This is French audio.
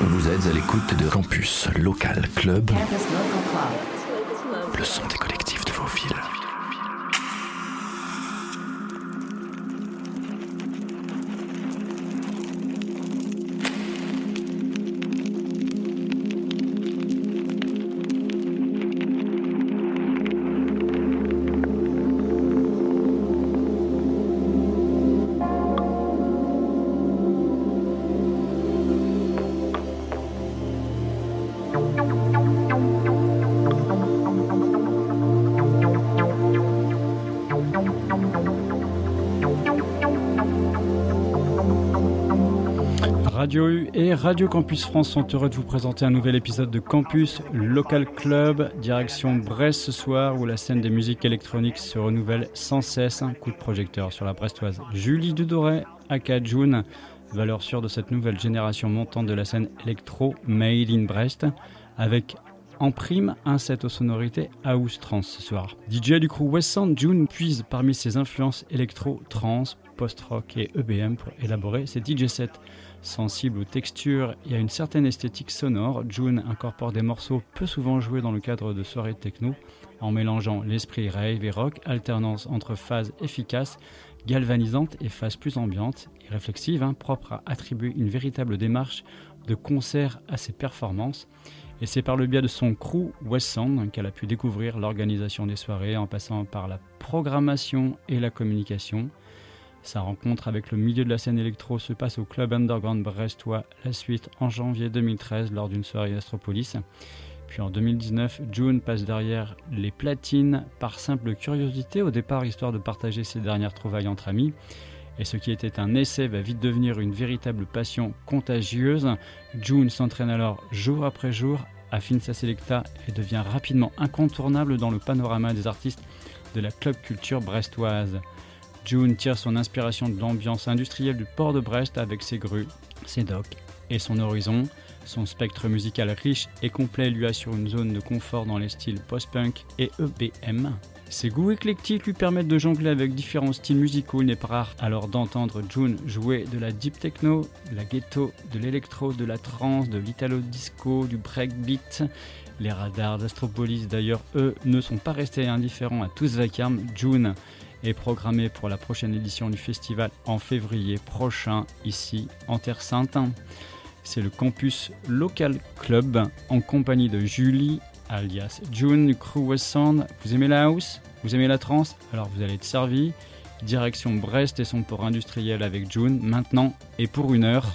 Vous êtes à l'écoute de Campus Local Club, le son des collectifs de vos villes. Et Radio Campus France sont heureux de vous présenter un nouvel épisode de Campus Local Club, direction Brest ce soir où la scène des musiques électroniques se renouvelle sans cesse. Un coup de projecteur sur la brestoise Julie Dudoret, aka June, valeur sûre de cette nouvelle génération montante de la scène électro Made in Brest, avec en prime un set aux sonorités house trans ce soir. DJ du crew West June puise parmi ses influences électro, trans, post-rock et EBM pour élaborer ses DJ sets. Sensible aux textures et à une certaine esthétique sonore, June incorpore des morceaux peu souvent joués dans le cadre de soirées techno, en mélangeant l'esprit rave et rock, alternance entre phases efficaces, galvanisantes et phases plus ambiantes et réflexives, hein, propres à attribuer une véritable démarche de concert à ses performances. Et c'est par le biais de son crew West Sound qu'elle a pu découvrir l'organisation des soirées en passant par la programmation et la communication. Sa rencontre avec le milieu de la scène électro se passe au Club Underground Brestois, la suite en janvier 2013 lors d'une soirée Astropolis. Puis en 2019, June passe derrière les platines par simple curiosité, au départ histoire de partager ses dernières trouvailles entre amis. Et ce qui était un essai va vite devenir une véritable passion contagieuse. June s'entraîne alors jour après jour, affine sa selecta et devient rapidement incontournable dans le panorama des artistes de la club culture brestoise. June tire son inspiration de l'ambiance industrielle du port de Brest avec ses grues, ses docks et son horizon. Son spectre musical riche et complet lui assure une zone de confort dans les styles post-punk et EBM. Ses goûts éclectiques lui permettent de jongler avec différents styles musicaux. Il n'est pas rare alors d'entendre June jouer de la deep techno, de la ghetto, de l'électro, de la trance, de l'italo disco, du breakbeat. Les radars d'Astropolis d'ailleurs, eux, ne sont pas restés indifférents à tout ce vacarme. June est programmé pour la prochaine édition du festival en février prochain ici en Terre Sainte. C'est le campus Local Club en compagnie de Julie alias June Sound. Vous aimez la house? Vous aimez la trance? Alors vous allez être servi. Direction Brest et son port industriel avec June maintenant et pour une heure.